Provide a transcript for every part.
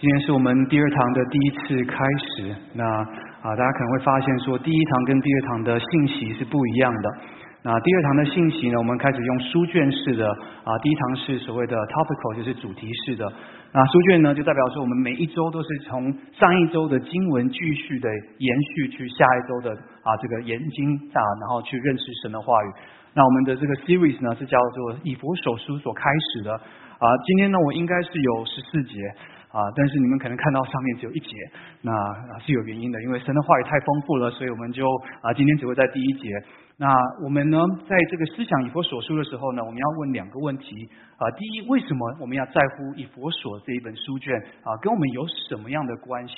今天是我们第二堂的第一次开始。那啊，大家可能会发现说，第一堂跟第二堂的信息是不一样的。那第二堂的信息呢，我们开始用书卷式的啊，第一堂是所谓的 topical，就是主题式的。那书卷呢，就代表说我们每一周都是从上一周的经文继续的延续去下一周的啊这个研经啊，然后去认识神的话语。那我们的这个 series 呢，是叫做以佛所书所开始的啊。今天呢，我应该是有十四节。啊！但是你们可能看到上面只有一节，那是有原因的，因为神的话语太丰富了，所以我们就啊今天只会在第一节。那我们呢，在这个思想以佛所书的时候呢，我们要问两个问题啊：第一，为什么我们要在乎以佛所这一本书卷啊？跟我们有什么样的关系？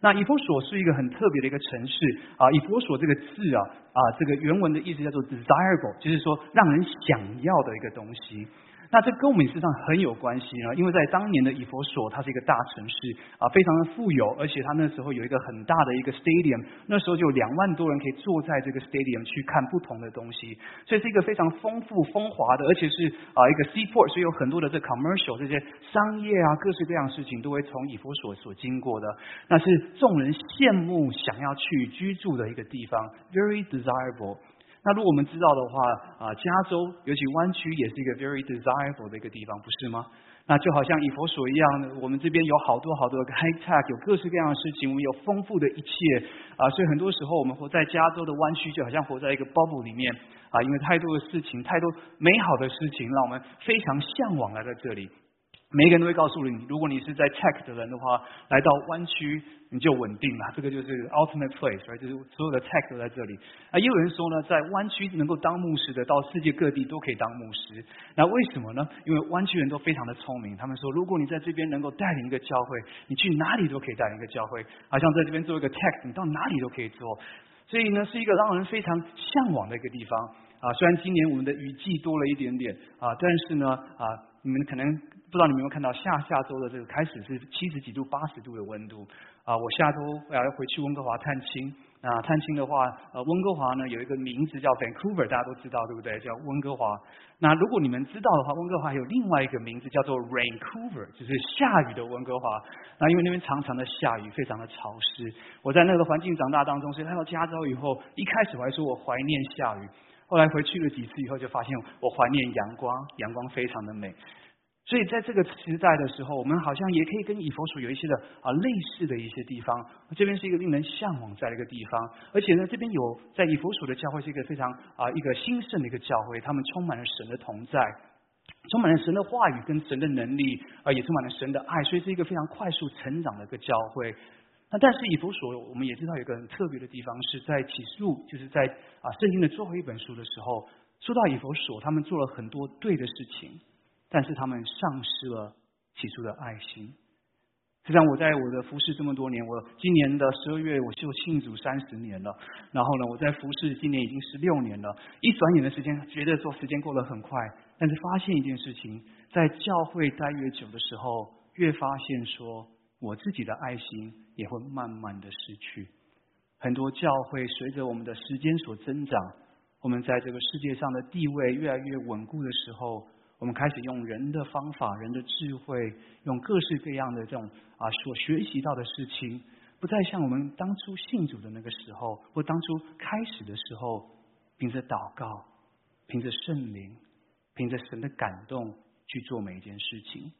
那以佛所是一个很特别的一个城市啊。以佛所这个字啊啊，这个原文的意思叫做 desirable，就是说让人想要的一个东西。那这跟我们实上很有关系呢，因为在当年的以佛所，它是一个大城市啊，非常的富有，而且它那时候有一个很大的一个 stadium，那时候就有两万多人可以坐在这个 stadium 去看不同的东西，所以是一个非常丰富风华的，而且是啊一个 seaport，所以有很多的这 commercial 这些商业啊各式各样事情都会从以佛所所经过的，那是众人羡慕想要去居住的一个地方，very desirable。那如果我们知道的话，啊，加州尤其湾区也是一个 very desirable 的一个地方，不是吗？那就好像以佛所一样，我们这边有好多好多 high tech，有各式各样的事情，我们有丰富的一切啊，所以很多时候我们活在加州的湾区，就好像活在一个 bubble 里面啊，因为太多的事情，太多美好的事情，让我们非常向往来到这里。每一个人都会告诉你，如果你是在 tech 的人的话，来到湾区你就稳定了。这个就是 ultimate place，就是所有的 tech 都在这里。啊，也有人说呢，在湾区能够当牧师的，到世界各地都可以当牧师。那为什么呢？因为湾区人都非常的聪明。他们说，如果你在这边能够带领一个教会，你去哪里都可以带领一个教会。好像在这边做一个 tech，你到哪里都可以做。所以呢，是一个让人非常向往的一个地方。啊，虽然今年我们的雨季多了一点点啊，但是呢，啊，你们可能。不知道你们有没有看到下下周的这个开始是七十几度、八十度的温度啊！我下周要回去温哥华探亲。那探亲的话，呃，温哥华呢有一个名字叫 Vancouver，大家都知道对不对？叫温哥华。那如果你们知道的话，温哥华有另外一个名字叫做 Raincouver，就是下雨的温哥华。那因为那边常常的下雨，非常的潮湿。我在那个环境长大当中，所以来到加州以后，一开始我还说我怀念下雨，后来回去了几次以后，就发现我怀念阳光，阳光非常的美。所以在这个时代的时候，我们好像也可以跟以佛所有一些的啊类似的一些地方。这边是一个令人向往在的一个地方，而且呢，这边有在以佛所的教会是一个非常啊一个兴盛的一个教会，他们充满了神的同在，充满了神的话语跟神的能力啊，也充满了神的爱，所以是一个非常快速成长的一个教会。那但是以佛所，我们也知道有一个很特别的地方，是在启示录，就是在啊圣经的最后一本书的时候，说到以佛所，他们做了很多对的事情。但是他们丧失了起初的爱心。实际上，我在我的服侍这么多年，我今年的十二月我就庆祝三十年了。然后呢，我在服侍今年已经十六年了。一转眼的时间，觉得说时间过得很快。但是发现一件事情，在教会待越久的时候，越发现说，我自己的爱心也会慢慢的失去。很多教会随着我们的时间所增长，我们在这个世界上的地位越来越稳固的时候。我们开始用人的方法、人的智慧，用各式各样的这种啊所学习到的事情，不再像我们当初信主的那个时候，或当初开始的时候，凭着祷告、凭着圣灵、凭着神的感动去做每一件事情。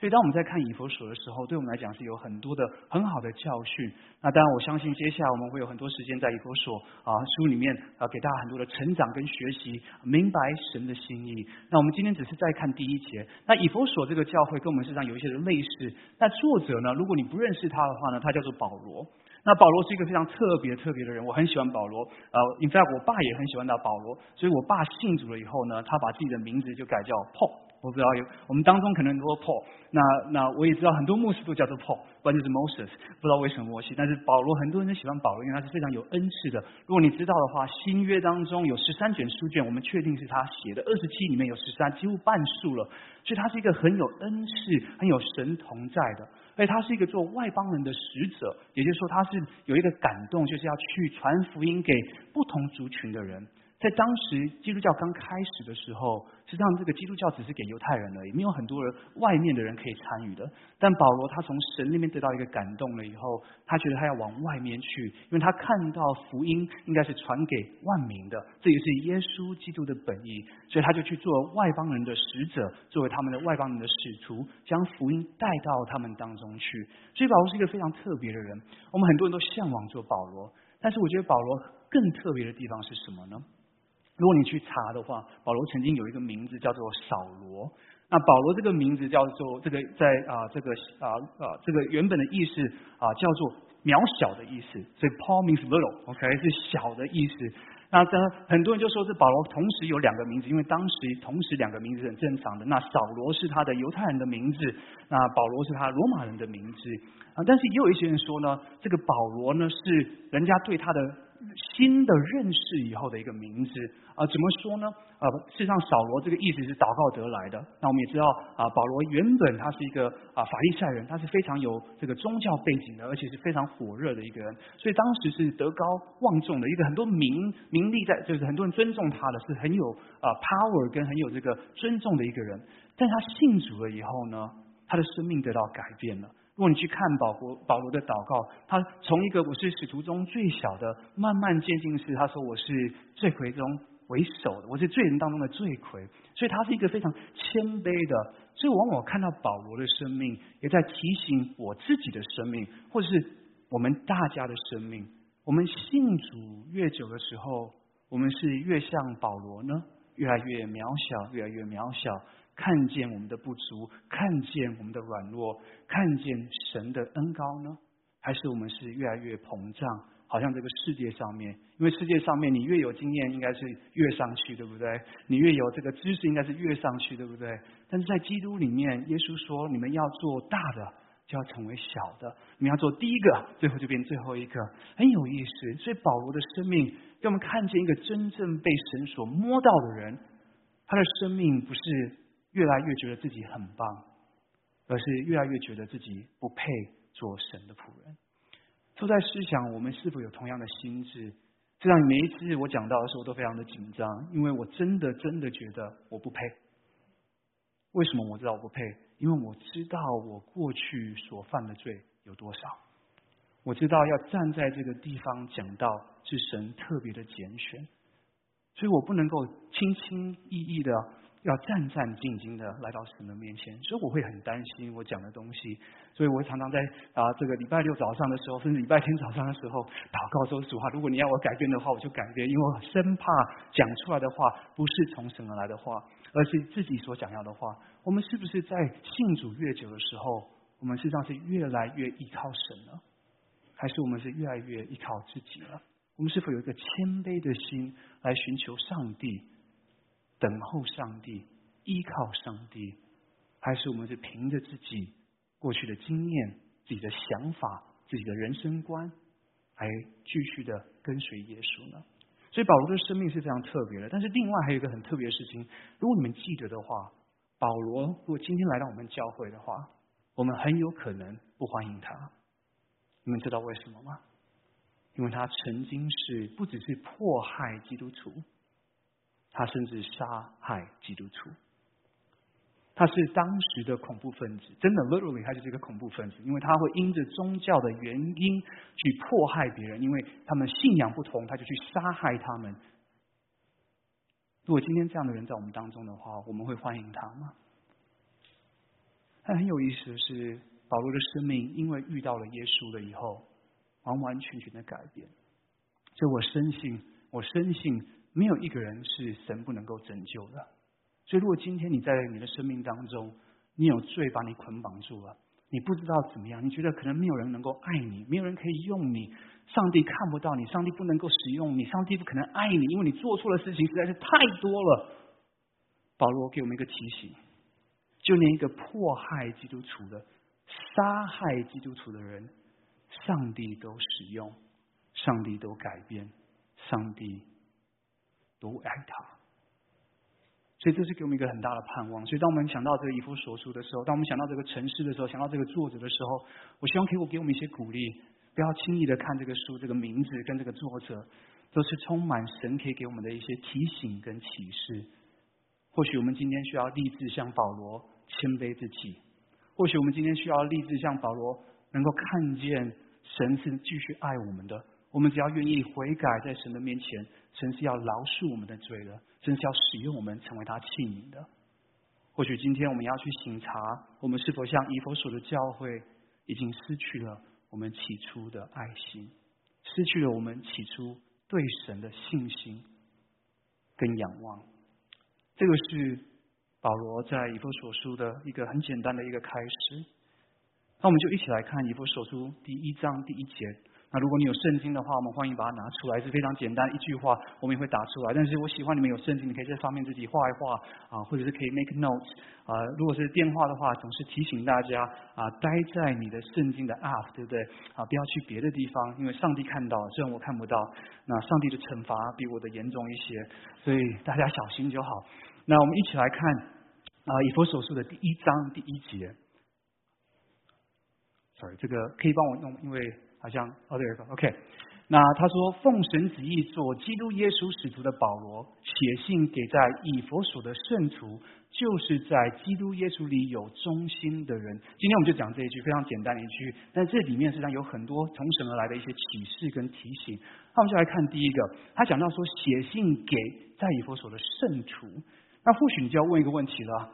所以，当我们在看以佛所的时候，对我们来讲是有很多的很好的教训。那当然，我相信接下来我们会有很多时间在以佛所啊书里面啊给大家很多的成长跟学习，明白神的心意。那我们今天只是在看第一节。那以佛所这个教会跟我们身上有一些的类似。那作者呢，如果你不认识他的话呢，他叫做保罗。那保罗是一个非常特别特别的人，我很喜欢保罗。呃，in fact，我爸也很喜欢他保罗。所以我爸信主了以后呢，他把自己的名字就改叫 Paul。我不知道有我们当中可能很多 Paul，那那我也知道很多牧师都叫做 Paul，不然是 Moses，不知道为什么默契。但是保罗很多人都喜欢保罗，因为他是非常有恩赐的。如果你知道的话，新约当中有十三卷书卷，我们确定是他写的，二十七里面有十三，几乎半数了。所以他是一个很有恩赐、很有神同在的。而且他是一个做外邦人的使者，也就是说他是有一个感动，就是要去传福音给不同族群的人。在当时基督教刚开始的时候，实际上这个基督教只是给犹太人而已，没有很多人外面的人可以参与的。但保罗他从神那边得到一个感动了以后，他觉得他要往外面去，因为他看到福音应该是传给万民的，这也是耶稣基督的本意，所以他就去做外邦人的使者，作为他们的外邦人的使徒，将福音带到他们当中去。所以保罗是一个非常特别的人，我们很多人都向往做保罗，但是我觉得保罗更特别的地方是什么呢？如果你去查的话，保罗曾经有一个名字叫做扫罗。那保罗这个名字叫做这个在啊这个啊啊这个原本的意思啊叫做渺小的意思，所以 Paul means little，OK 是小的意思。那这很多人就说是保罗同时有两个名字，因为当时同时两个名字很正常的。那扫罗是他的犹太人的名字，那保罗是他罗马人的名字啊。但是也有一些人说呢，这个保罗呢是人家对他的。新的认识以后的一个名字啊，怎么说呢？啊，事实上扫罗这个意思是祷告得来的。那我们也知道啊，保罗原本他是一个啊法利赛人，他是非常有这个宗教背景的，而且是非常火热的一个人，所以当时是德高望重的一个很多名名利在，就是很多人尊重他的，是很有啊 power 跟很有这个尊重的一个人。但他信主了以后呢，他的生命得到改变了。如果你去看保罗保罗的祷告，他从一个我是使徒中最小的，慢慢渐进是他说我是罪魁中为首的，我是罪人当中的罪魁，所以他是一个非常谦卑的。所以往往看到保罗的生命，也在提醒我自己的生命，或者是我们大家的生命。我们信主越久的时候，我们是越像保罗呢，越来越渺小，越来越渺小。看见我们的不足，看见我们的软弱，看见神的恩高呢？还是我们是越来越膨胀？好像这个世界上面，因为世界上面你越有经验，应该是越上去，对不对？你越有这个知识，应该是越上去，对不对？但是在基督里面，耶稣说：你们要做大的，就要成为小的；你们要做第一个，最后就变最后一个。很有意思。所以保罗的生命，让我们看见一个真正被神所摸到的人，他的生命不是。越来越觉得自己很棒，而是越来越觉得自己不配做神的仆人。都在思想，我们是否有同样的心智？这样每一次我讲到的时候，都非常的紧张，因为我真的真的觉得我不配。为什么我知道我不配？因为我知道我过去所犯的罪有多少。我知道要站在这个地方讲到是神特别的拣选，所以我不能够轻轻易易的。要战战兢兢的来到神的面前，所以我会很担心我讲的东西，所以我常常在啊这个礼拜六早上的时候，甚至礼拜天早上的时候祷告说主话，如果你要我改变的话，我就改变，因为我生怕讲出来的话不是从神而来的话，而是自己所想要的话。我们是不是在信主越久的时候，我们实际上是越来越依靠神呢？还是我们是越来越依靠自己了？我们是否有一个谦卑的心来寻求上帝？等候上帝，依靠上帝，还是我们是凭着自己过去的经验、自己的想法、自己的人生观，来继续的跟随耶稣呢？所以保罗的生命是非常特别的。但是另外还有一个很特别的事情，如果你们记得的话，保罗如果今天来到我们教会的话，我们很有可能不欢迎他。你们知道为什么吗？因为他曾经是不只是迫害基督徒。他甚至杀害基督徒，他是当时的恐怖分子，真的，literally，他就是一个恐怖分子，因为他会因着宗教的原因去迫害别人，因为他们信仰不同，他就去杀害他们。如果今天这样的人在我们当中的话，我们会欢迎他吗？但很有意思的是，保罗的生命因为遇到了耶稣了以后，完完全全的改变。所以我深信，我深信。没有一个人是神不能够拯救的，所以如果今天你在你的生命当中，你有罪把你捆绑住了，你不知道怎么样，你觉得可能没有人能够爱你，没有人可以用你，上帝看不到你，上帝不能够使用你，上帝不可能爱你，因为你做错的事情实在是太多了。保罗给我们一个提醒，就连一个迫害基督徒的、杀害基督徒的人，上帝都使用，上帝都改变，上帝。都爱他，所以这是给我们一个很大的盼望。所以当我们想到这个以弗所书的时候，当我们想到这个城市的时候，想到这个作者的时候，我希望给我给我们一些鼓励，不要轻易的看这个书这个名字跟这个作者。都是充满神可以给我们的一些提醒跟启示。或许我们今天需要立志像保罗谦卑自己；或许我们今天需要立志像保罗，能够看见神是继续爱我们的。我们只要愿意悔改，在神的面前，神是要饶恕我们的罪的，神是要使用我们成为他器皿的。或许今天我们要去醒察，我们是否像以弗所的教会，已经失去了我们起初的爱心，失去了我们起初对神的信心跟仰望。这个是保罗在以弗所书的一个很简单的一个开始。那我们就一起来看以弗所书第一章第一节。那如果你有圣经的话，我们欢迎把它拿出来，是非常简单一句话，我们也会打出来。但是我喜欢你们有圣经，你可以在上面自己画一画啊，或者是可以 make notes 啊。如果是电话的话，总是提醒大家啊，待在你的圣经的 app，对不对？啊，不要去别的地方，因为上帝看到，虽然我看不到，那上帝的惩罚比我的严重一些，所以大家小心就好。那我们一起来看啊，以佛所述的第一章第一节。Sorry，这个可以帮我弄，因为。好像哦，对，OK。那他说，奉神旨意做基督耶稣使徒的保罗，写信给在以佛所的圣徒，就是在基督耶稣里有忠心的人。今天我们就讲这一句非常简单的一句，但这里面实际上有很多从神而来的一些启示跟提醒。那我们就来看第一个，他讲到说，写信给在以佛所的圣徒。那或许你就要问一个问题了。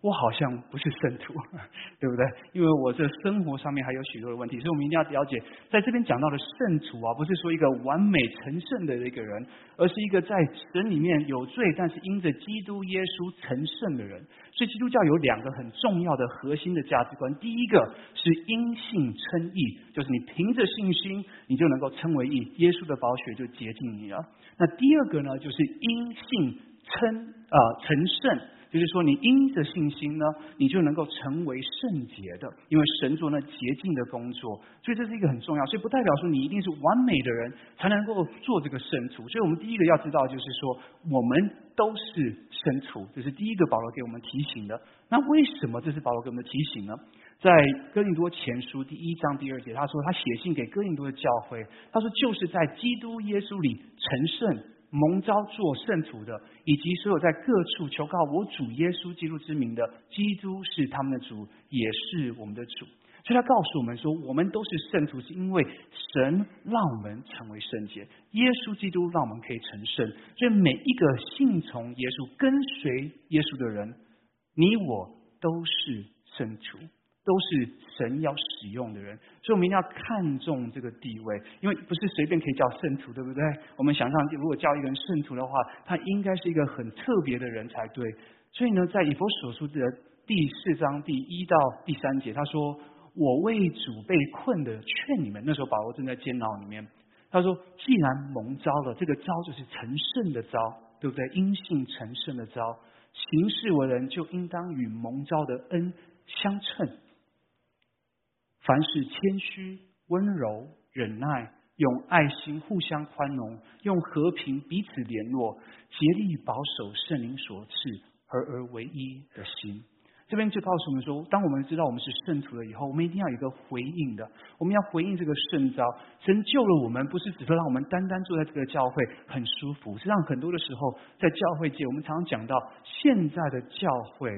我好像不是圣徒，对不对？因为我这生活上面还有许多的问题，所以我们一定要了解，在这边讲到的圣徒啊，不是说一个完美成圣的一个人，而是一个在神里面有罪，但是因着基督耶稣成圣的人。所以基督教有两个很重要的核心的价值观，第一个是因信称义，就是你凭着信心，你就能够称为义，耶稣的宝血就洁净你了。那第二个呢，就是因信称啊成圣。就是说，你因着信心呢，你就能够成为圣洁的，因为神做那洁净的工作，所以这是一个很重要。所以不代表说你一定是完美的人才能够做这个圣徒。所以我们第一个要知道，就是说我们都是圣徒，这是第一个保罗给我们提醒的。那为什么这是保罗给我们的提醒呢？在哥林多前书第一章第二节，他说他写信给哥林多的教会，他说就是在基督耶稣里成圣。蒙召做圣徒的，以及所有在各处求告我主耶稣基督之名的，基督是他们的主，也是我们的主。所以他告诉我们说，我们都是圣徒，是因为神让我们成为圣洁，耶稣基督让我们可以成圣。所以每一个信从耶稣、跟随耶稣的人，你我都是圣徒。都是神要使用的人，所以我们一定要看重这个地位，因为不是随便可以叫圣徒，对不对？我们想象，如果叫一个人圣徒的话，他应该是一个很特别的人才对。所以呢，在以佛所书的第四章第一到第三节，他说：“我为主被困的，劝你们。”那时候保罗正在监牢里面，他说：“既然蒙召了，这个召就是成圣的召，对不对？因信成圣的召，行事为人就应当与蒙召的恩相称。”凡是谦虚、温柔、忍耐，用爱心互相宽容，用和平彼此联络，竭力保守圣灵所赐合而为一的心。这边就告诉我们说，当我们知道我们是圣徒了以后，我们一定要有一个回应的。我们要回应这个圣召，神救了我们，不是只是让我们单单坐在这个教会很舒服。实际上，很多的时候在教会界，我们常常讲到现在的教会。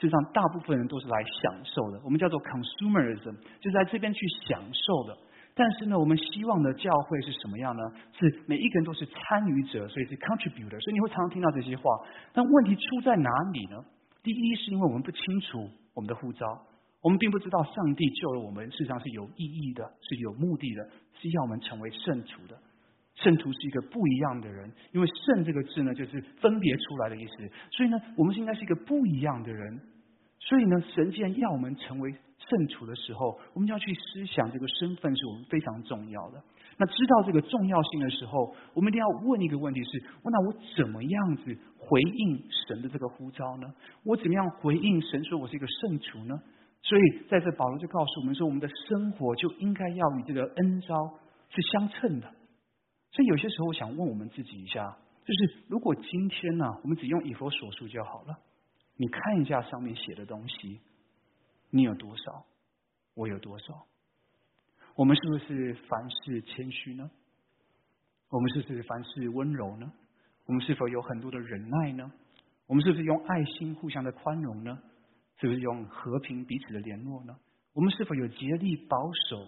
事实上，大部分人都是来享受的，我们叫做 consumerism，就在这边去享受的。但是呢，我们希望的教会是什么样呢？是每一个人都是参与者，所以是 contributor。所以你会常常听到这些话。但问题出在哪里呢？第一，是因为我们不清楚我们的护照，我们并不知道上帝救了我们，事实上是有意义的，是有目的的，是要我们成为圣徒的。圣徒是一个不一样的人，因为“圣”这个字呢，就是分别出来的意思。所以呢，我们是应该是一个不一样的人。所以呢，神既然要我们成为圣徒的时候，我们就要去思想这个身份是我们非常重要的。那知道这个重要性的时候，我们一定要问一个问题：是那我怎么样子回应神的这个呼召呢？我怎么样回应神说我是一个圣徒呢？所以在这，保罗就告诉我们说，我们的生活就应该要与这个恩召是相称的。所以有些时候，我想问我们自己一下，就是如果今天呢，我们只用以佛所述就好了，你看一下上面写的东西，你有多少，我有多少？我们是不是凡事谦虚呢？我们是不是凡事温柔呢？我们是否有很多的忍耐呢？我们是不是用爱心互相的宽容呢？是不是用和平彼此的联络呢？我们是否有竭力保守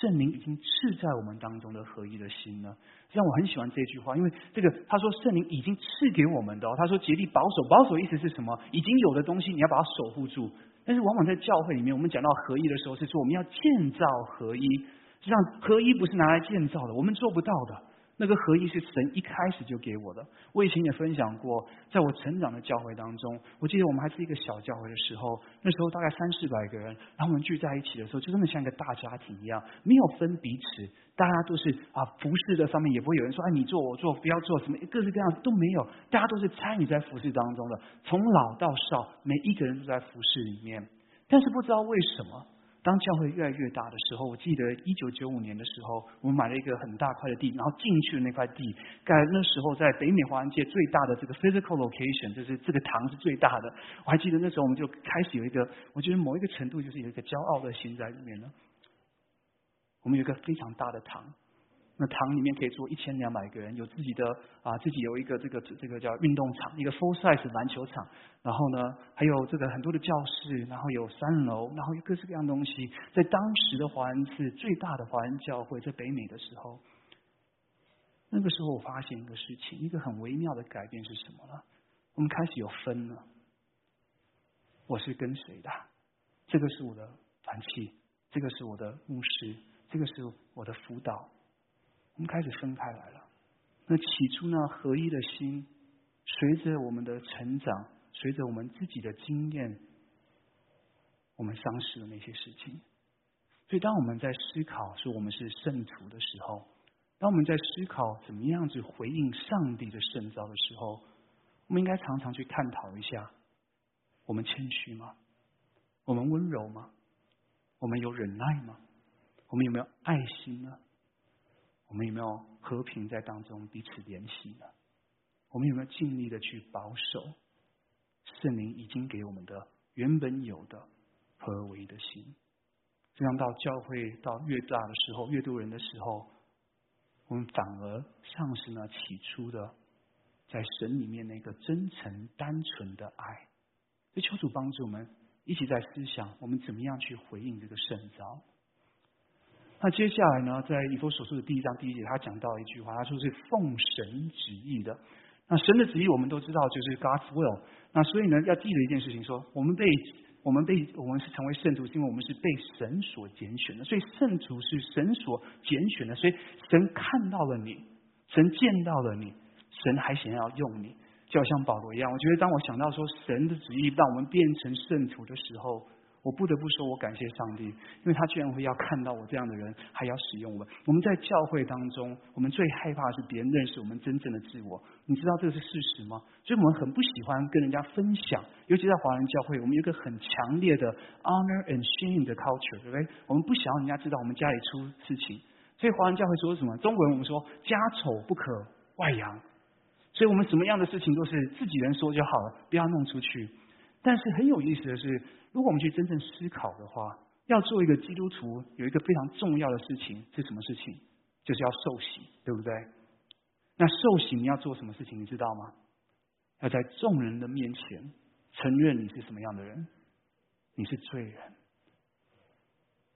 圣灵已经赐在我们当中的合一的心呢？让我很喜欢这句话，因为这个他说圣灵已经赐给我们的，哦他说竭力保守，保守意思是什么？已经有的东西你要把它守护住。但是往往在教会里面，我们讲到合一的时候，是说我们要建造合一，实际上合一不是拿来建造的，我们做不到的。那个合一是神一开始就给我的。我以前也分享过，在我成长的教会当中，我记得我们还是一个小教会的时候，那时候大概三四百个人，然后我们聚在一起的时候，就真的像一个大家庭一样，没有分彼此，大家都是啊服侍的上面也不会有人说哎你做我做不要做什么各式各样都没有，大家都是参与在服侍当中的，从老到少，每一个人都在服侍里面，但是不知道为什么。当教会越来越大的时候，我记得一九九五年的时候，我们买了一个很大块的地，然后进去的那块地，盖那时候在北美华人界最大的这个 physical location，就是这个堂是最大的。我还记得那时候我们就开始有一个，我觉得某一个程度就是有一个骄傲的心在里面了。我们有一个非常大的堂。那堂里面可以坐一千两百个人，有自己的啊，自己有一个这个这个叫运动场，一个 full size 篮球场，然后呢，还有这个很多的教室，然后有三楼，然后有各式各样东西。在当时的华人是最大的华人教会，在北美的时候，那个时候我发现一个事情，一个很微妙的改变是什么呢？我们开始有分了，我是跟谁的？这个是我的团契，这个是我的牧师，这个是我的辅导。我们开始分开来了。那起初呢，合一的心，随着我们的成长，随着我们自己的经验，我们丧失了那些事情。所以，当我们在思考说我们是圣徒的时候，当我们在思考怎么样子回应上帝的圣召的时候，我们应该常常去探讨一下：我们谦虚吗？我们温柔吗？我们有忍耐吗？我们有没有爱心呢？我们有没有和平在当中彼此联系呢？我们有没有尽力的去保守圣灵已经给我们的原本有的合而为的心？这样到教会到越大的时候，越多人的时候，我们反而丧失了起初的在神里面那个真诚单纯的爱。所以求主帮助我们一起在思想，我们怎么样去回应这个圣召。那接下来呢，在以弗所书的第一章第一节，他讲到一句话，他说是奉神旨意的。那神的旨意我们都知道，就是 God's will。那所以呢，要记得一件事情，说我们被我们被我们是成为圣徒，是因为我们是被神所拣选的。所以圣徒是神所拣选的，所以神看到了你，神见到了你，神还想要用你，就好像保罗一样。我觉得当我想到说神的旨意让我们变成圣徒的时候，我不得不说，我感谢上帝，因为他居然会要看到我这样的人，还要使用我。我们在教会当中，我们最害怕的是别人认识我们真正的自我。你知道这个是事实吗？所以我们很不喜欢跟人家分享，尤其在华人教会，我们有一个很强烈的 honor and shame 的 culture，对不对？我们不想要人家知道我们家里出事情，所以华人教会说什么？中国人我们说家丑不可外扬，所以我们什么样的事情都是自己人说就好了，不要弄出去。但是很有意思的是。如果我们去真正思考的话，要做一个基督徒，有一个非常重要的事情是什么事情？就是要受洗，对不对？那受洗你要做什么事情？你知道吗？要在众人的面前承认你是什么样的人，你是罪人。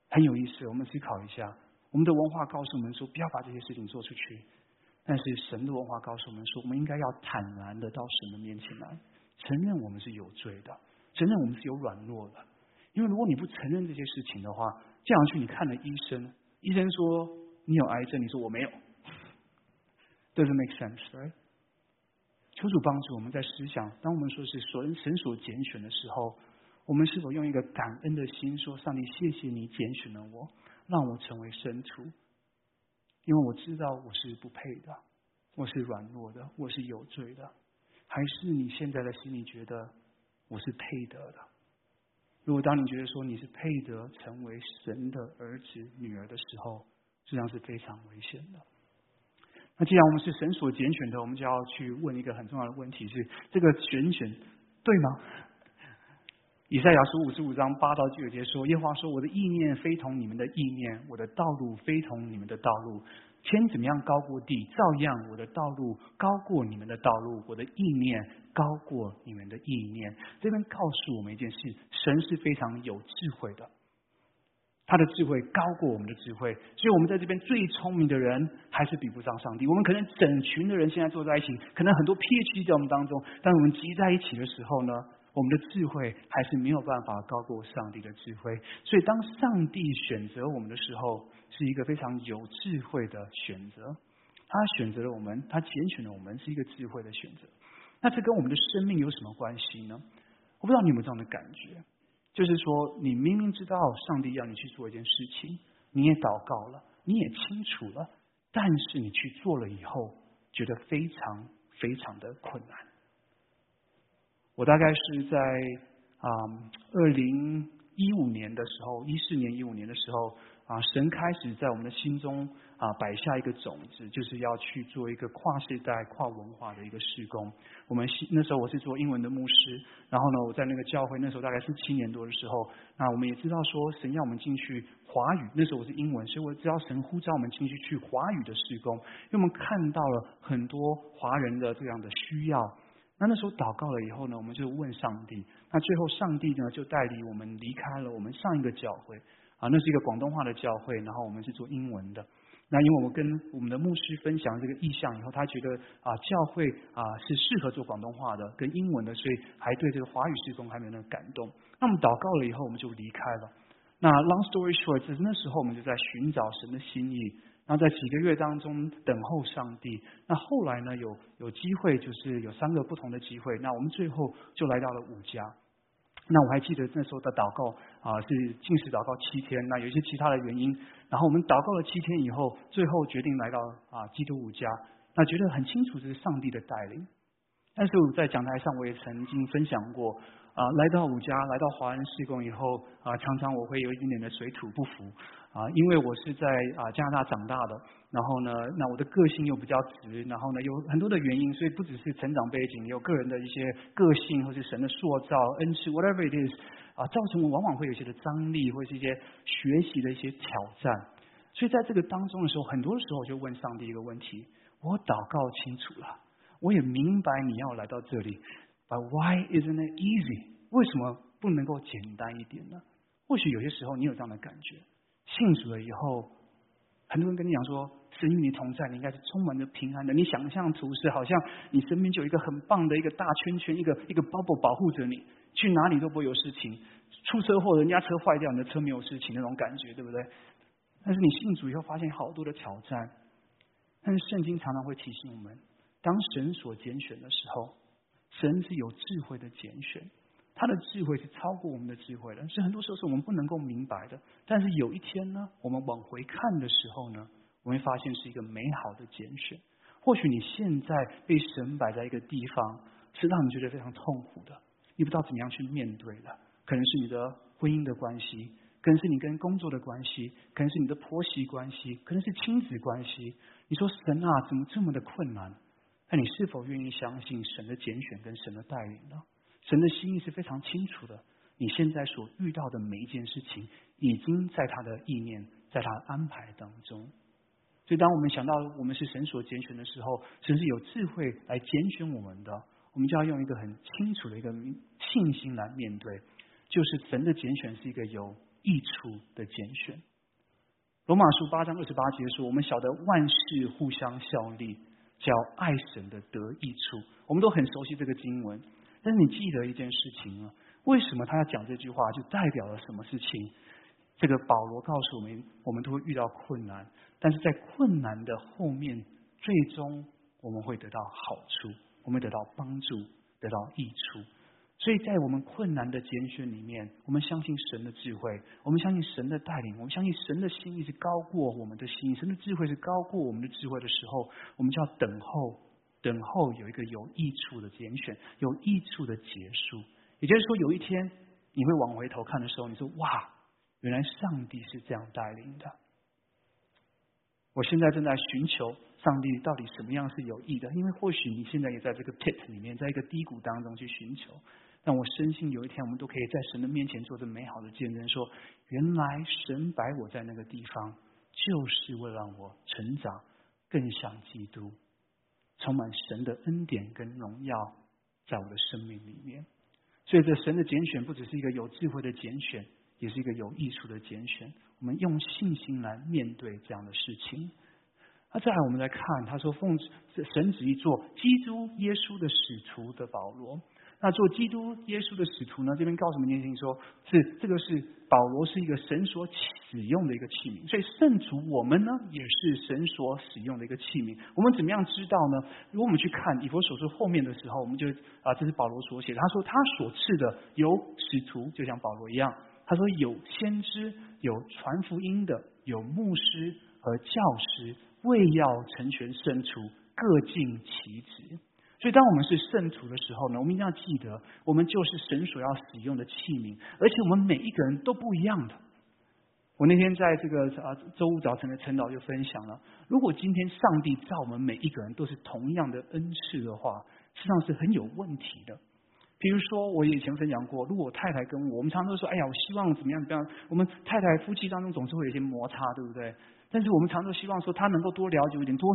很有意思，我们思考一下，我们的文化告诉我们说，不要把这些事情做出去。但是神的文化告诉我们说，我们应该要坦然的到神的面前来，承认我们是有罪的。承认我们是有软弱的，因为如果你不承认这些事情的话，这样去你看了医生，医生说你有癌症，你说我没有，doesn't make sense，right？求主帮助我们在思想，当我们说是神神所拣选的时候，我们是否用一个感恩的心说：上帝，谢谢你拣选了我，让我成为圣徒，因为我知道我是不配的，我是软弱的，我是有罪的，还是你现在的心里觉得？我是配得的。如果当你觉得说你是配得成为神的儿子、女儿的时候，实际上是非常危险的。那既然我们是神所拣选的，我们就要去问一个很重要的问题：是这个选选对吗？以赛亚书五十五章八到九节说：“耶和华说，我的意念非同你们的意念，我的道路非同你们的道路。”天怎么样高过地，照样我的道路高过你们的道路，我的意念高过你们的意念。这边告诉我们一件事：神是非常有智慧的。他的智慧高过我们的智慧，所以我们在这边最聪明的人还是比不上上帝。我们可能整群的人现在坐在一起，可能很多 PhD 在我们当中，但我们集在一起的时候呢，我们的智慧还是没有办法高过上帝的智慧。所以，当上帝选择我们的时候，是一个非常有智慧的选择。他选择了我们，他拣选了我们，是一个智慧的选择。那这跟我们的生命有什么关系呢？我不知道你有没有这样的感觉。就是说，你明明知道上帝要你去做一件事情，你也祷告了，你也清楚了，但是你去做了以后，觉得非常非常的困难。我大概是在啊，二零一五年的时候，一四年、一五年的时候。啊，神开始在我们的心中啊摆下一个种子，就是要去做一个跨世代、跨文化的一个施工。我们那时候我是做英文的牧师，然后呢，我在那个教会那时候大概是七年多的时候，那我们也知道说神要我们进去华语，那时候我是英文，所以我知道神呼召我们进去去华语的施工，因为我们看到了很多华人的这样的需要。那那时候祷告了以后呢，我们就问上帝，那最后上帝呢就带领我们离开了我们上一个教会。啊，那是一个广东话的教会，然后我们是做英文的。那因为我们跟我们的牧师分享这个意向以后，他觉得啊，教会啊是适合做广东话的跟英文的，所以还对这个华语施工还没有那个感动。那我们祷告了以后，我们就离开了。那 long story short，那时候我们就在寻找神的心意，然后在几个月当中等候上帝。那后来呢，有有机会，就是有三个不同的机会。那我们最后就来到了五家。那我还记得那时候的祷告啊，是禁食祷告七天。那有一些其他的原因，然后我们祷告了七天以后，最后决定来到啊基督五家。那觉得很清楚这是上帝的带领。但是我在讲台上我也曾经分享过啊，来到五家，来到华人施工以后啊，常常我会有一点点的水土不服。啊，因为我是在啊加拿大长大的，然后呢，那我的个性又比较直，然后呢有很多的原因，所以不只是成长背景，有个人的一些个性或是神的塑造恩赐，whatever it is，啊，造成我往往会有一些的张力，或是一些学习的一些挑战。所以在这个当中的时候，很多时候就问上帝一个问题：我祷告清楚了，我也明白你要来到这里，But why isn't it easy？为什么不能够简单一点呢？或许有些时候你有这样的感觉。信主了以后，很多人跟你讲说，神与你同在，你应该是充满着平安的。你想象图是好像你身边就有一个很棒的一个大圈圈，一个一个 bubble 保护着你，去哪里都不会有事情。出车祸，人家车坏掉，你的车没有事情那种感觉，对不对？但是你信主以后，发现好多的挑战。但是圣经常常会提醒我们，当神所拣选的时候，神是有智慧的拣选。他的智慧是超过我们的智慧的，是很多时候是我们不能够明白的。但是有一天呢，我们往回看的时候呢，我们会发现是一个美好的拣选。或许你现在被神摆在一个地方，是让你觉得非常痛苦的，你不知道怎么样去面对的。可能是你的婚姻的关系，可能是你跟工作的关系，可能是你的婆媳关系，可能是亲子关系。你说神啊，怎么这么的困难？那你是否愿意相信神的拣选跟神的带领呢？神的心意是非常清楚的，你现在所遇到的每一件事情，已经在他的意念，在他的安排当中。所以，当我们想到我们是神所拣选的时候，神是有智慧来拣选我们的，我们就要用一个很清楚的一个信心来面对，就是神的拣选是一个有益处的拣选。罗马书八章二十八节说：“我们晓得万事互相效力，叫爱神的得益处。”我们都很熟悉这个经文。但是你记得一件事情啊？为什么他要讲这句话？就代表了什么事情？这个保罗告诉我们，我们都会遇到困难，但是在困难的后面，最终我们会得到好处，我们得到帮助，得到益处。所以在我们困难的拣选里面，我们相信神的智慧，我们相信神的带领，我们相信神的心意是高过我们的心意，神的智慧是高过我们的智慧的时候，我们就要等候。等候有一个有益处的拣选，有益处的结束。也就是说，有一天你会往回头看的时候，你说：“哇，原来上帝是这样带领的。”我现在正在寻求上帝到底什么样是有益的，因为或许你现在也在这个 pit 里面，在一个低谷当中去寻求。但我深信有一天，我们都可以在神的面前做着美好的见证，说：“原来神摆我在那个地方，就是为了让我成长。”更像基督，充满神的恩典跟荣耀在我的生命里面。所以，这神的拣选不只是一个有智慧的拣选，也是一个有益处的拣选。我们用信心来面对这样的事情。那再来，我们来看，他说奉神旨意做基督耶稣的使徒的保罗。那做基督耶稣的使徒呢？这边告诉我们年轻人说，是这个是保罗是一个神所使用的一个器皿，所以圣徒我们呢也是神所使用的一个器皿。我们怎么样知道呢？如果我们去看以佛所说后面的时候，我们就啊，这是保罗所写。他说他所赐的有使徒，就像保罗一样。他说有先知，有传福音的，有牧师和教师，为要成全圣徒，各尽其职。所以，当我们是圣徒的时候呢，我们一定要记得，我们就是神所要使用的器皿，而且我们每一个人都不一样的。我那天在这个啊周五早晨的晨祷就分享了，如果今天上帝造我们每一个人都是同样的恩赐的话，实际上是很有问题的。比如说，我以前分享过，如果我太太跟我，我们常常都说，哎呀，我希望怎么样怎么样，我们太太夫妻当中总是会有一些摩擦，对不对？但是我们常常希望说，他能够多了解一点，多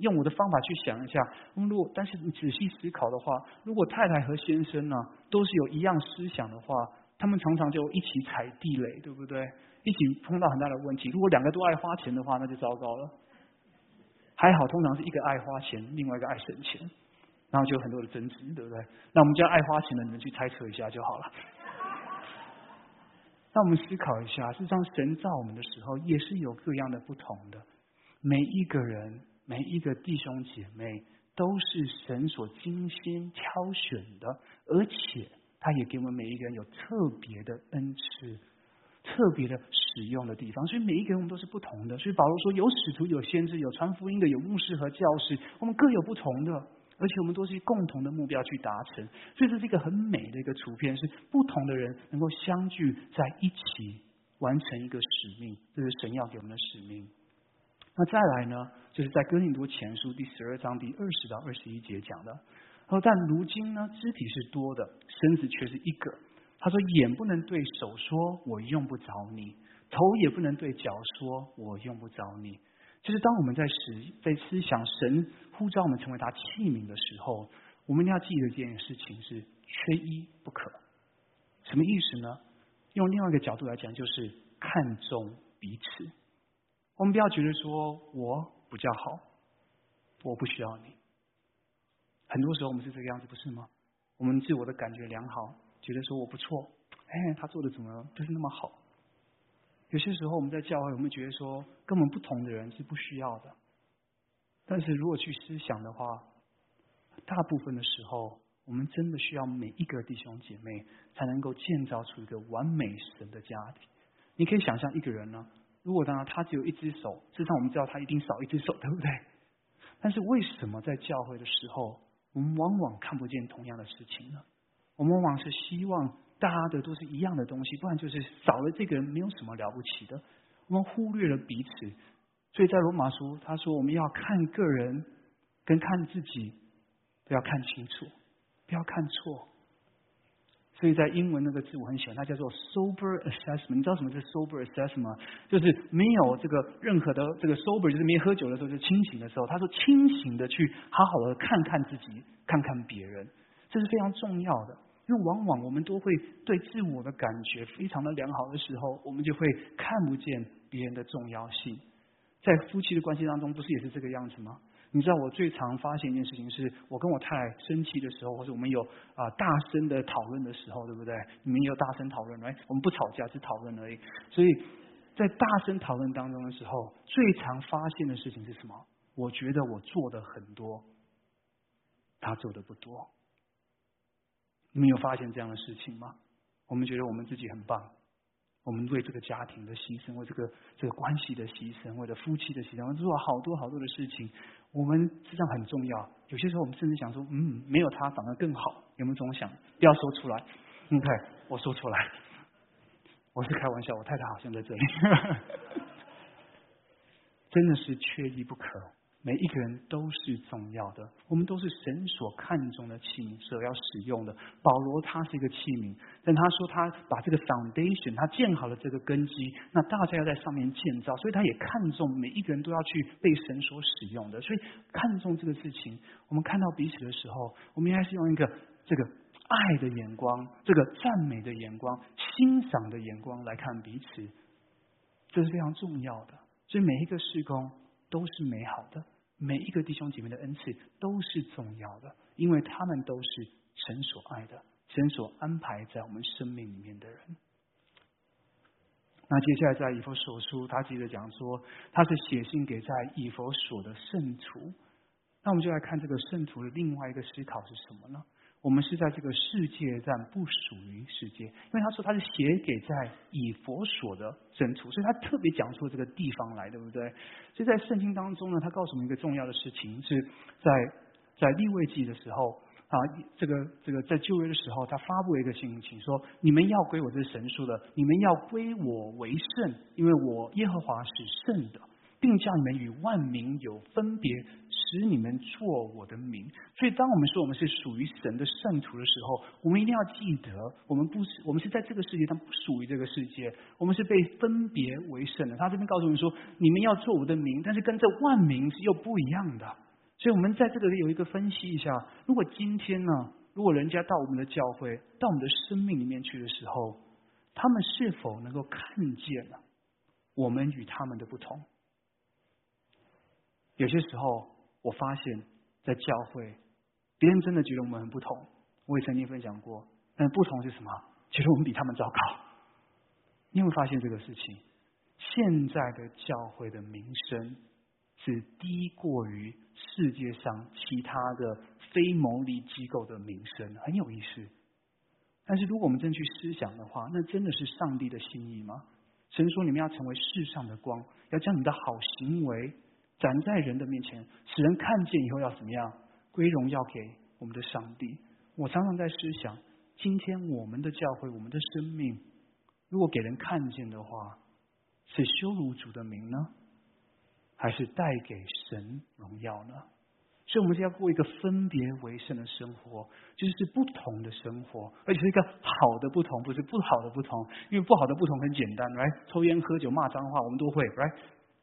用我的方法去想一下。如果但是你仔细思考的话，如果太太和先生呢都是有一样思想的话，他们常常就一起踩地雷，对不对？一起碰到很大的问题。如果两个都爱花钱的话，那就糟糕了。还好，通常是一个爱花钱，另外一个爱省钱，然后就有很多的争执，对不对？那我们叫爱花钱的，你们去猜测一下就好了。让我们思考一下，事实上神造我们的时候也是有各样的不同的。每一个人，每一个弟兄姐妹，都是神所精心挑选的，而且他也给我们每一个人有特别的恩赐、特别的使用的地方。所以每一个人我们都是不同的。所以保罗说，有使徒，有先知，有传福音的，有牧师和教师，我们各有不同的。而且我们都是共同的目标去达成，所以这是一个很美的一个图片，是不同的人能够相聚在一起，完成一个使命，这是神要给我们的使命。那再来呢，就是在哥林多前书第十二章第二十到二十一节讲的。他说但如今呢，肢体是多的，身子却是一个。他说眼不能对手说我用不着你，头也不能对脚说我用不着你。就是当我们在思在思想神呼召我们成为他器皿的时候，我们要记得这件事情是缺一不可。什么意思呢？用另外一个角度来讲，就是看重彼此。我们不要觉得说我比较好，我不需要你。很多时候我们是这个样子，不是吗？我们自我的感觉良好，觉得说我不错，哎，他做的怎么不是那么好？有些时候我们在教会，我们觉得说根本不同的人是不需要的。但是如果去思想的话，大部分的时候，我们真的需要每一个弟兄姐妹，才能够建造出一个完美神的家庭。你可以想象一个人呢，如果当然他只有一只手，事实上我们知道他一定少一只手，对不对？但是为什么在教会的时候，我们往往看不见同样的事情呢？我们往往是希望。大家的都是一样的东西，不然就是少了这个人没有什么了不起的。我们忽略了彼此，所以在罗马书他说我们要看个人跟看自己都要看清楚，不要看错。所以在英文那个字我很喜欢，它叫做 sober assessment。你知道什么是 sober assessment？就是没有这个任何的这个 sober，就是没喝酒的时候，就清醒的时候。他说清醒的去好好的看看自己，看看别人，这是非常重要的。因为往往我们都会对自我的感觉非常的良好的时候，我们就会看不见别人的重要性。在夫妻的关系当中，不是也是这个样子吗？你知道我最常发现一件事情，是我跟我太太生气的时候，或者我们有啊大声的讨论的时候，对不对？你们也有大声讨论，哎，我们不吵架，只讨论而已。所以在大声讨论当中的时候，最常发现的事情是什么？我觉得我做的很多，他做的不多。你们有发现这样的事情吗？我们觉得我们自己很棒，我们为这个家庭的牺牲，为这个这个关系的牺牲，为了夫妻的牺牲，我们做了好多好多的事情。我们实际上很重要。有些时候我们甚至想说，嗯，没有他反而更好。有没有这种想？不要说出来。你看，我说出来。我是开玩笑，我太太好像在这里。真的是缺一不可，每一个人都是重要的，我们都是神所看重的器皿，所要使用的。保罗他是一个器皿，但他说他把这个 foundation，他建好了这个根基，那大家要在上面建造，所以他也看重每一个人都要去被神所使用的。所以看重这个事情，我们看到彼此的时候，我们应该是用一个这个爱的眼光，这个赞美的眼光，欣赏的眼光来看彼此，这是非常重要的。所以每一个施工都是美好的。每一个弟兄姐妹的恩赐都是重要的，因为他们都是神所爱的，神所安排在我们生命里面的人。那接下来在以佛所书，他接着讲说，他是写信给在以佛所的圣徒。那我们就来看这个圣徒的另外一个思考是什么呢？我们是在这个世界上不属于世界，因为他说他是写给在以佛所的圣徒，所以他特别讲出这个地方来，对不对？所以在圣经当中呢，他告诉我们一个重要的事情，是在在立位记的时候啊，这个这个在旧约的时候，他发布一个信请说你们要归我这神书的，你们要归我为圣，因为我耶和华是圣的。并叫你们与万民有分别，使你们做我的名。所以，当我们说我们是属于神的圣徒的时候，我们一定要记得，我们不是我们是在这个世界上不属于这个世界，我们是被分别为圣的。他这边告诉我们说，你们要做我的名，但是跟这万民是又不一样的。所以我们在这个里有一个分析一下：如果今天呢，如果人家到我们的教会，到我们的生命里面去的时候，他们是否能够看见了我们与他们的不同？有些时候，我发现，在教会，别人真的觉得我们很不同。我也曾经分享过，但不同是什么？其实我们比他们糟糕。你有没有发现这个事情？现在的教会的名声是低过于世界上其他的非牟利机构的名声，很有意思。但是如果我们真去思想的话，那真的是上帝的心意吗？神说你们要成为世上的光，要将你的好行为。站在人的面前，使人看见以后要怎么样归荣耀给我们的上帝？我常常在思想，今天我们的教会，我们的生命，如果给人看见的话，是羞辱主的名呢，还是带给神荣耀呢？所以，我们是要过一个分别为圣的生活，就是不同的生活，而且是一个好的不同，不是不好的不同。因为不好的不同很简单，来抽烟、喝酒、骂脏话，我们都会，来。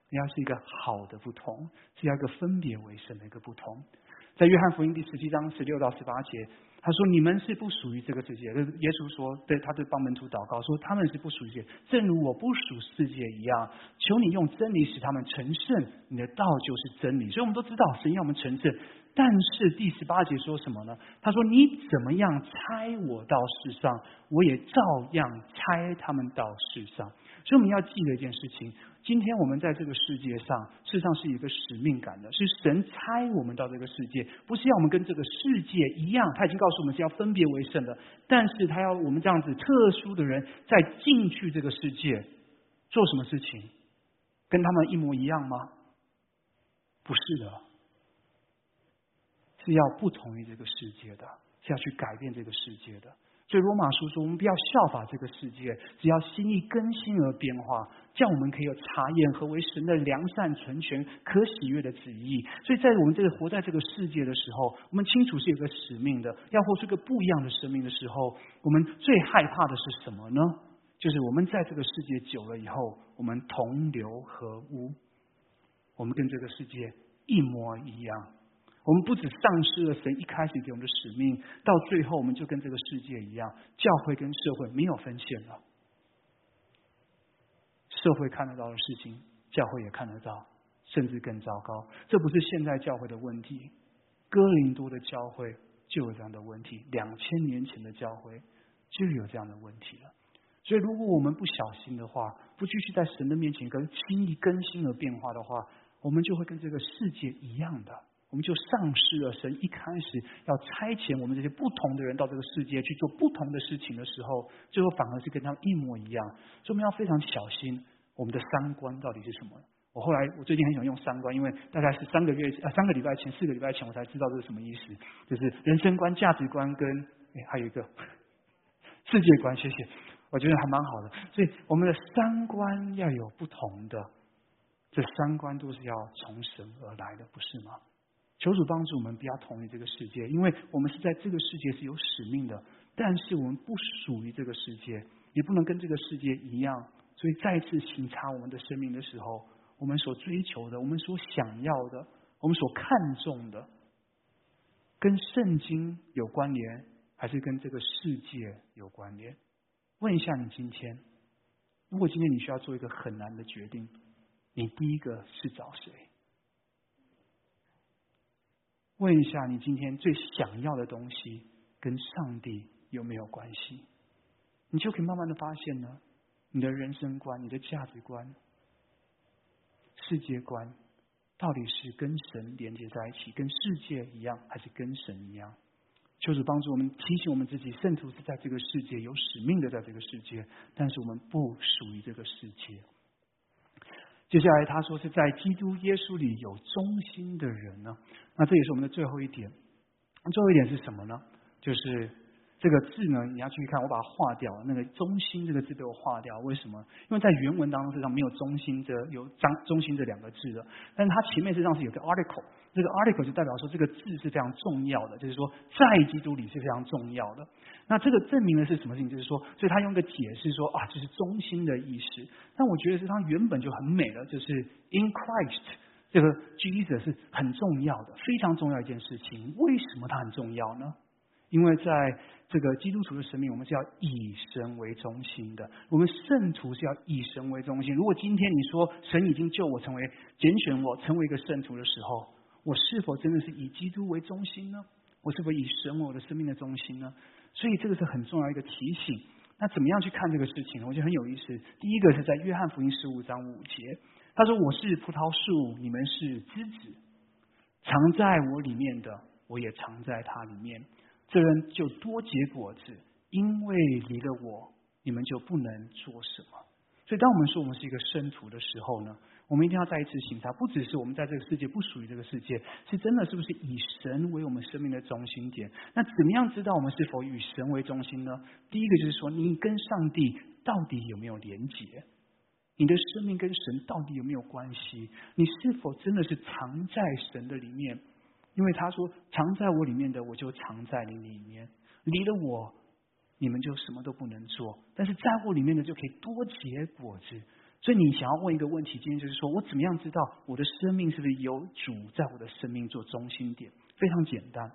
你要是一个好的不同，是要一个分别为圣的一个不同。在约翰福音第十七章十六到十八节，他说：“你们是不属于这个世界。”耶稣说：“对，他对帮门徒祷告说，他们是不属于世界，正如我不属世界一样。求你用真理使他们成圣，你的道就是真理。”所以，我们都知道神要我们成圣。但是第十八节说什么呢？他说：“你怎么样猜我到世上，我也照样猜他们到世上。”所以，我们要记得一件事情。今天我们在这个世界上，事实上是一个使命感的，是神差我们到这个世界，不是要我们跟这个世界一样。他已经告诉我们是要分别为圣的，但是他要我们这样子特殊的人，在进去这个世界做什么事情，跟他们一模一样吗？不是的，是要不同于这个世界的，是要去改变这个世界的。所以罗马书说，我们不要效法这个世界，只要心意更新而变化，这样我们可以有查验何为神的良善、纯全、可喜悦的旨意。所以在我们这个活在这个世界的时候，我们清楚是有个使命的，要活出个不一样的生命的时候，我们最害怕的是什么呢？就是我们在这个世界久了以后，我们同流合污，我们跟这个世界一模一样。我们不止丧失了神一开始给我们的使命，到最后我们就跟这个世界一样，教会跟社会没有分线了。社会看得到的事情，教会也看得到，甚至更糟糕。这不是现在教会的问题，哥林多的教会就有这样的问题，两千年前的教会就有这样的问题了。所以，如果我们不小心的话，不继续在神的面前跟轻易更新而变化的话，我们就会跟这个世界一样的。我们就丧失了神一开始要差遣我们这些不同的人到这个世界去做不同的事情的时候，最后反而是跟他们一模一样。所以我们要非常小心我们的三观到底是什么。我后来我最近很喜欢用三观，因为大概是三个月啊三个礼拜前四个礼拜前我才知道这是什么意思，就是人生观、价值观跟哎还有一个 世界观。谢谢，我觉得还蛮好的。所以我们的三观要有不同的。这三观都是要从神而来的，不是吗？求主帮助我们不要同意这个世界，因为我们是在这个世界是有使命的，但是我们不属于这个世界，也不能跟这个世界一样。所以再次审查我们的生命的时候，我们所追求的，我们所想要的，我们所看重的，跟圣经有关联，还是跟这个世界有关联？问一下你今天，如果今天你需要做一个很难的决定，你第一个是找谁？问一下你今天最想要的东西跟上帝有没有关系？你就可以慢慢的发现呢，你的人生观、你的价值观、世界观，到底是跟神连接在一起，跟世界一样，还是跟神一样？就是帮助我们提醒我们自己，圣徒是在这个世界有使命的，在这个世界，但是我们不属于这个世界。接下来他说是在基督耶稣里有忠心的人呢，那这也是我们的最后一点。最后一点是什么呢？就是。这个字呢，你要注意看，我把它划掉。那个“中心”这个字被我划掉，为什么？因为在原文当中实际上没有“中心”这有“张中心”这两个字的，但是它前面实际上是有个 article，这个 article 就代表说这个字是非常重要的，就是说在基督里是非常重要的。那这个证明的是什么事情？就是说，所以他用个解释说啊，这是中心的意思。但我觉得是他原本就很美的，就是 in Christ 这个 Jesus 是很重要的，非常重要一件事情。为什么它很重要呢？因为在这个基督徒的生命，我们是要以神为中心的。我们圣徒是要以神为中心。如果今天你说神已经救我，成为拣选我，成为一个圣徒的时候，我是否真的是以基督为中心呢？我是否以神为我的生命的中心呢？所以这个是很重要一个提醒。那怎么样去看这个事情呢？我觉得很有意思。第一个是在约翰福音十五章五节，他说：“我是葡萄树，你们是枝子，藏在我里面的，我也藏在它里面。”这人就多结果子，因为离了我，你们就不能做什么。所以，当我们说我们是一个生徒的时候呢，我们一定要再一次醒察，不只是我们在这个世界不属于这个世界，是真的是不是以神为我们生命的中心点？那怎么样知道我们是否以神为中心呢？第一个就是说，你跟上帝到底有没有连结？你的生命跟神到底有没有关系？你是否真的是藏在神的里面？因为他说：“藏在我里面的，我就藏在你里面；离了我，你们就什么都不能做。但是在我里面的，就可以多结果子。所以你想要问一个问题，今天就是说我怎么样知道我的生命是不是有主在我的生命做中心点？非常简单，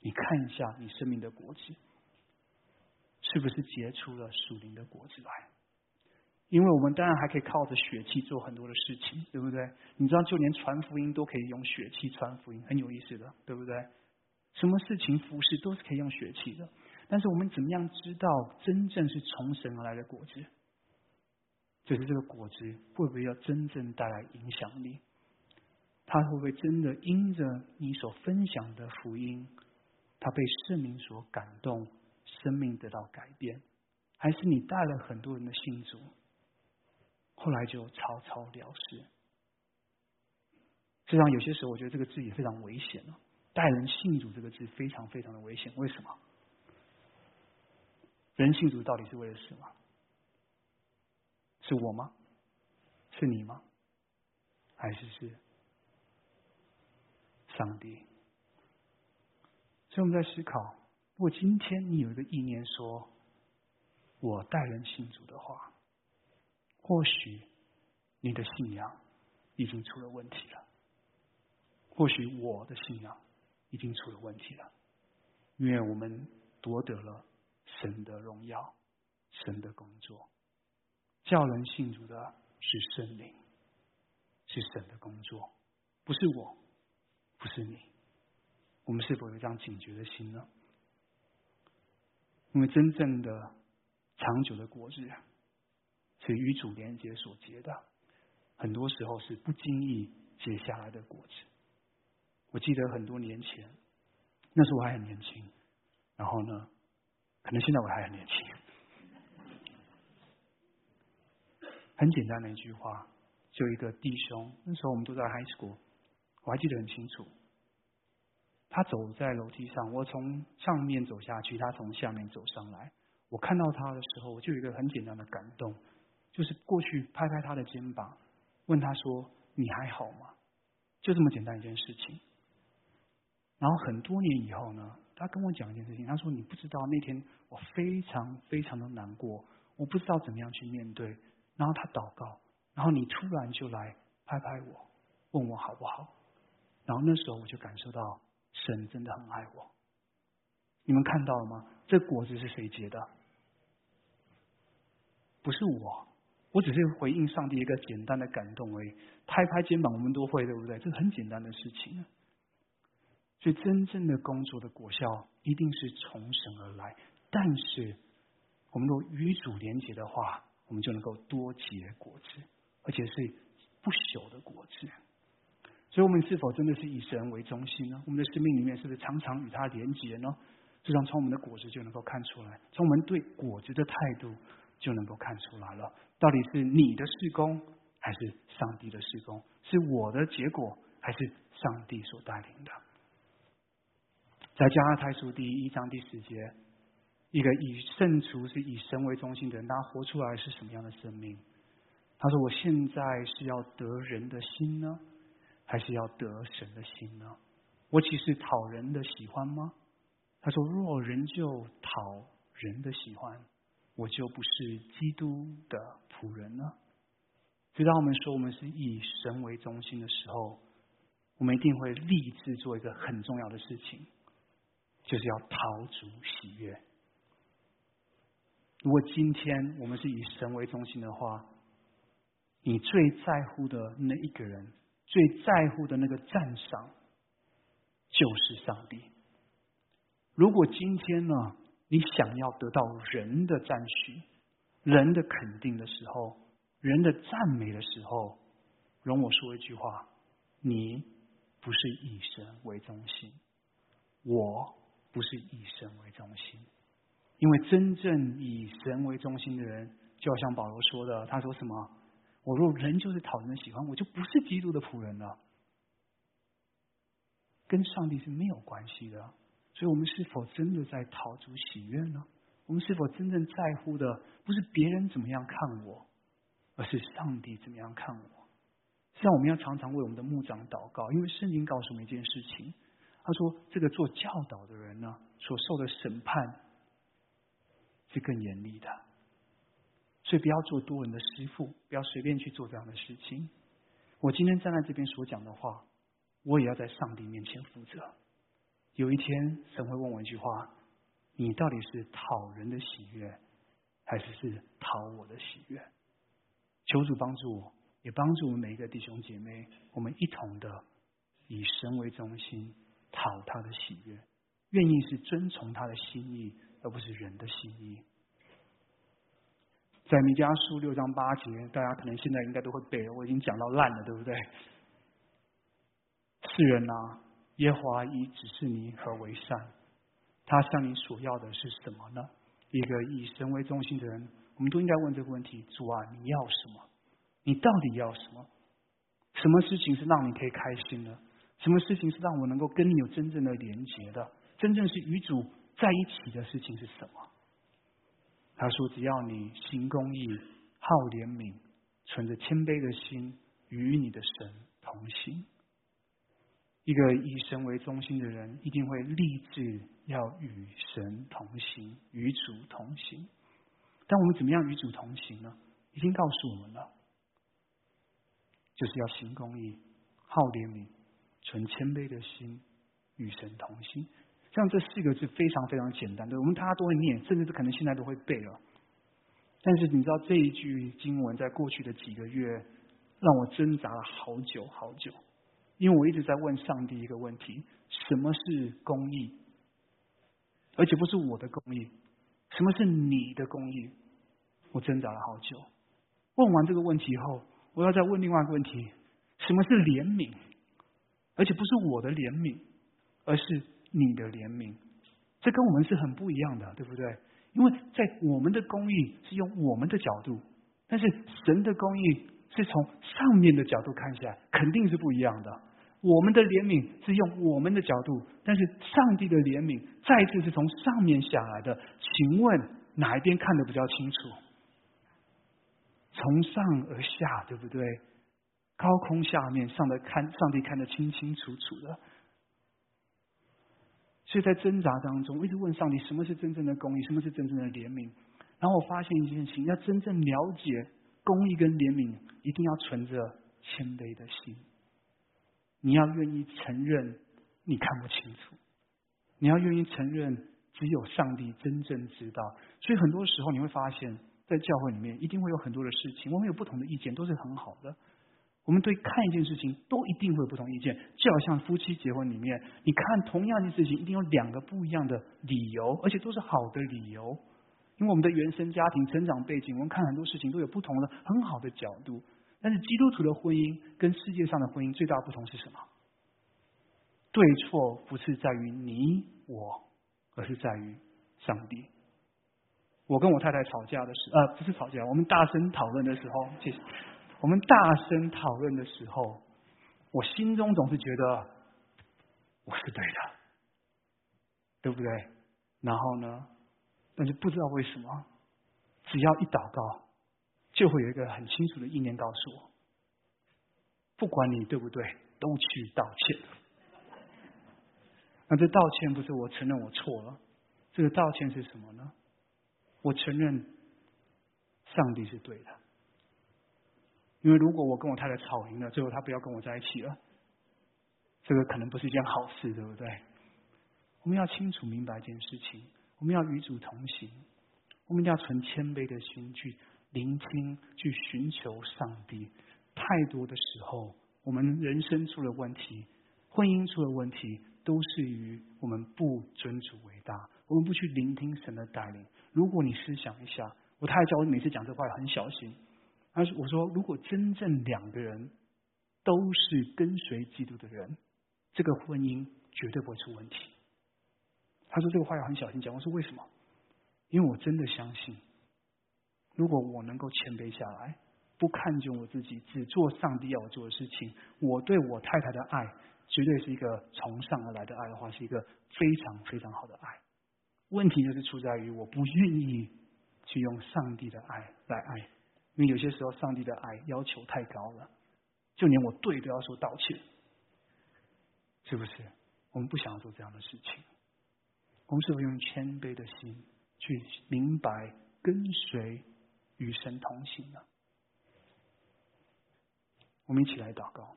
你看一下你生命的果子，是不是结出了属灵的果子来？”因为我们当然还可以靠着血气做很多的事情，对不对？你知道，就连传福音都可以用血气传福音，很有意思的，对不对？什么事情服侍都是可以用血气的。但是我们怎么样知道真正是从神而来的果子？就是这个果子会不会要真正带来影响力？他会不会真的因着你所分享的福音，他被圣灵所感动，生命得到改变？还是你带了很多人的信主？后来就草草了事。实际上，有些时候我觉得这个字也非常危险了。带人信主这个字非常非常的危险。为什么？人信主到底是为了什么？是我吗？是你吗？还是是上帝？所以我们在思考：如果今天你有一个意念说，我待人信主的话。或许你的信仰已经出了问题了，或许我的信仰已经出了问题了，因为我们夺得了神的荣耀，神的工作，叫人信主的是圣灵，是神的工作，不是我，不是你，我们是否有这样警觉的心呢？因为真正的长久的果子。是与主连接所结的，很多时候是不经意结下来的果子。我记得很多年前，那时候我还很年轻，然后呢，可能现在我还很年轻。很简单的一句话，就一个弟兄，那时候我们都在 high school，我还记得很清楚。他走在楼梯上，我从上面走下去，他从下面走上来。我看到他的时候，我就有一个很简单的感动。就是过去拍拍他的肩膀，问他说：“你还好吗？”就这么简单一件事情。然后很多年以后呢，他跟我讲一件事情，他说：“你不知道那天我非常非常的难过，我不知道怎么样去面对。”然后他祷告，然后你突然就来拍拍我，问我好不好。然后那时候我就感受到神真的很爱我。你们看到了吗？这果子是谁结的？不是我，我只是回应上帝一个简单的感动而已。拍拍肩膀，我们都会，对不对？这是很简单的事情。所以真正的工作的果效一定是从神而来。但是，我们如果与主连结的话，我们就能够多结果子，而且是不朽的果子。所以，我们是否真的是以神为中心呢？我们的生命里面是不是常常与他连结呢？这常从我们的果子就能够看出来，从我们对果子的态度就能够看出来了。到底是你的施工，还是上帝的施工？是我的结果，还是上帝所带领的？在加拉太书第一章第十节，一个以圣徒是以神为中心的人，他活出来是什么样的生命？他说：“我现在是要得人的心呢，还是要得神的心呢？我岂是讨人的喜欢吗？”他说：“若人就讨人的喜欢，我就不是基督的仆人了。”直到我们说我们是以神为中心的时候，我们一定会立志做一个很重要的事情。就是要陶足喜悦。如果今天我们是以神为中心的话，你最在乎的那一个人，最在乎的那个赞赏，就是上帝。如果今天呢，你想要得到人的赞许、人的肯定的时候，人的赞美的时候，容我说一句话：你不是以神为中心，我。不是以神为中心，因为真正以神为中心的人，就好像保罗说的，他说什么？我若人就是讨人的喜欢，我就不是基督的仆人了，跟上帝是没有关系的。所以，我们是否真的在讨主喜悦呢？我们是否真正在乎的，不是别人怎么样看我，而是上帝怎么样看我？实际上，我们要常常为我们的牧长祷告，因为圣经告诉我们一件事情。他说：“这个做教导的人呢，所受的审判是更严厉的，所以不要做多人的师傅，不要随便去做这样的事情。我今天站在这边所讲的话，我也要在上帝面前负责。有一天，神会问我一句话：你到底是讨人的喜悦，还是是讨我的喜悦？求主帮助我，也帮助我们每一个弟兄姐妹，我们一同的以神为中心。”讨他的喜悦，愿意是遵从他的心意，而不是人的心意。在弥迦书六章八节，大家可能现在应该都会背了，我已经讲到烂了，对不对？世人啊，耶和华以指示你何为善，他向你所要的是什么呢？一个以神为中心的人，我们都应该问这个问题：主啊，你要什么？你到底要什么？什么事情是让你可以开心的？什么事情是让我能够跟你有真正的连结的？真正是与主在一起的事情是什么？他说：“只要你行公义、好怜悯、存着谦卑的心，与你的神同行。一个以神为中心的人，一定会立志要与神同行，与主同行。但我们怎么样与主同行呢？已经告诉我们了，就是要行公义、好怜悯。”存谦卑的心，与神同心。像这四个字非常非常简单，对我们大家都会念，甚至是可能现在都会背了。但是你知道这一句经文在过去的几个月让我挣扎了好久好久，因为我一直在问上帝一个问题：什么是公义？而且不是我的公义，什么是你的公义？我挣扎了好久。问完这个问题以后，我要再问另外一个问题：什么是怜悯？而且不是我的怜悯，而是你的怜悯，这跟我们是很不一样的，对不对？因为在我们的公义是用我们的角度，但是神的公义是从上面的角度看起来，肯定是不一样的。我们的怜悯是用我们的角度，但是上帝的怜悯再次是从上面下来的。请问哪一边看得比较清楚？从上而下，对不对？高空下面，上的看上帝看得清清楚楚的。所以在挣扎当中，我一直问上帝：什么是真正的公义？什么是真正的怜悯？然后我发现一件事情：要真正了解公义跟怜悯，一定要存着谦卑的心。你要愿意承认你看不清楚，你要愿意承认只有上帝真正知道。所以很多时候你会发现，在教会里面一定会有很多的事情，我们有不同的意见，都是很好的。我们对看一件事情都一定会有不同意见，就好像夫妻结婚里面，你看同样一件事情，一定有两个不一样的理由，而且都是好的理由。因为我们的原生家庭、成长背景，我们看很多事情都有不同的很好的角度。但是基督徒的婚姻跟世界上的婚姻最大不同是什么？对错不是在于你我，而是在于上帝。我跟我太太吵架的时，呃，不是吵架，我们大声讨论的时候，谢谢。我们大声讨论的时候，我心中总是觉得我是对的，对不对？然后呢，但是不知道为什么，只要一祷告，就会有一个很清楚的意念告诉我：不管你对不对，都去道歉。那这道歉不是我承认我错了，这个道歉是什么呢？我承认上帝是对的。因为如果我跟我太太吵赢了，最后她不要跟我在一起了，这个可能不是一件好事，对不对？我们要清楚明白一件事情，我们要与主同行，我们一定要存谦卑的心去聆听、去寻求上帝。太多的时候，我们人生出了问题，婚姻出了问题，都是于我们不尊主为大，我们不去聆听神的带领。如果你思想一下，我太太叫我每次讲这话很小心。而是我说，如果真正两个人都是跟随基督的人，这个婚姻绝对不会出问题。他说这个话要很小心讲。我说为什么？因为我真的相信，如果我能够谦卑下来，不看重我自己，只做上帝要我做的事情，我对我太太的爱绝对是一个从上而来的爱的话，是一个非常非常好的爱。问题就是出在于我不愿意去用上帝的爱来爱。因为有些时候，上帝的爱要求太高了，就连我对都要说道歉，是不是？我们不想要做这样的事情。我们是否用谦卑的心去明白、跟随与神同行呢？我们一起来祷告，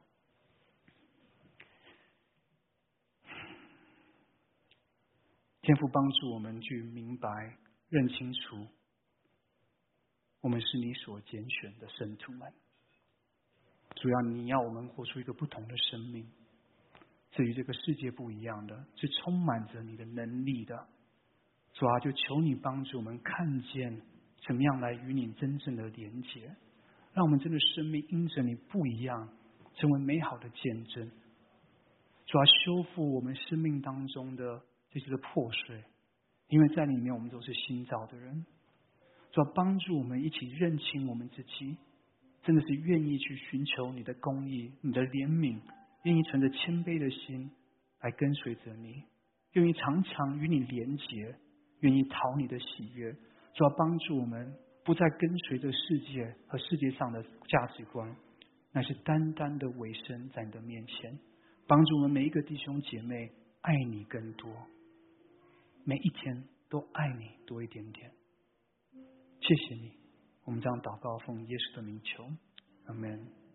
天父帮助我们去明白、认清楚。我们是你所拣选的圣徒们，主要你要我们活出一个不同的生命，至于这个世界不一样的，是充满着你的能力的。主啊，就求你帮助我们看见怎么样来与你真正的连接，让我们真的生命因着你不一样，成为美好的见证。主啊，修复我们生命当中的这些的破碎，因为在里面我们都是新造的人。主要帮助我们一起认清我们自己，真的是愿意去寻求你的公义、你的怜悯，愿意存着谦卑的心来跟随着你，愿意常常与你连结，愿意讨你的喜悦。主要帮助我们不再跟随着世界和世界上的价值观，乃是单单的委身在你的面前，帮助我们每一个弟兄姐妹爱你更多，每一天都爱你多一点点。谢谢你，我们将祷告奉耶稣的名求，阿门。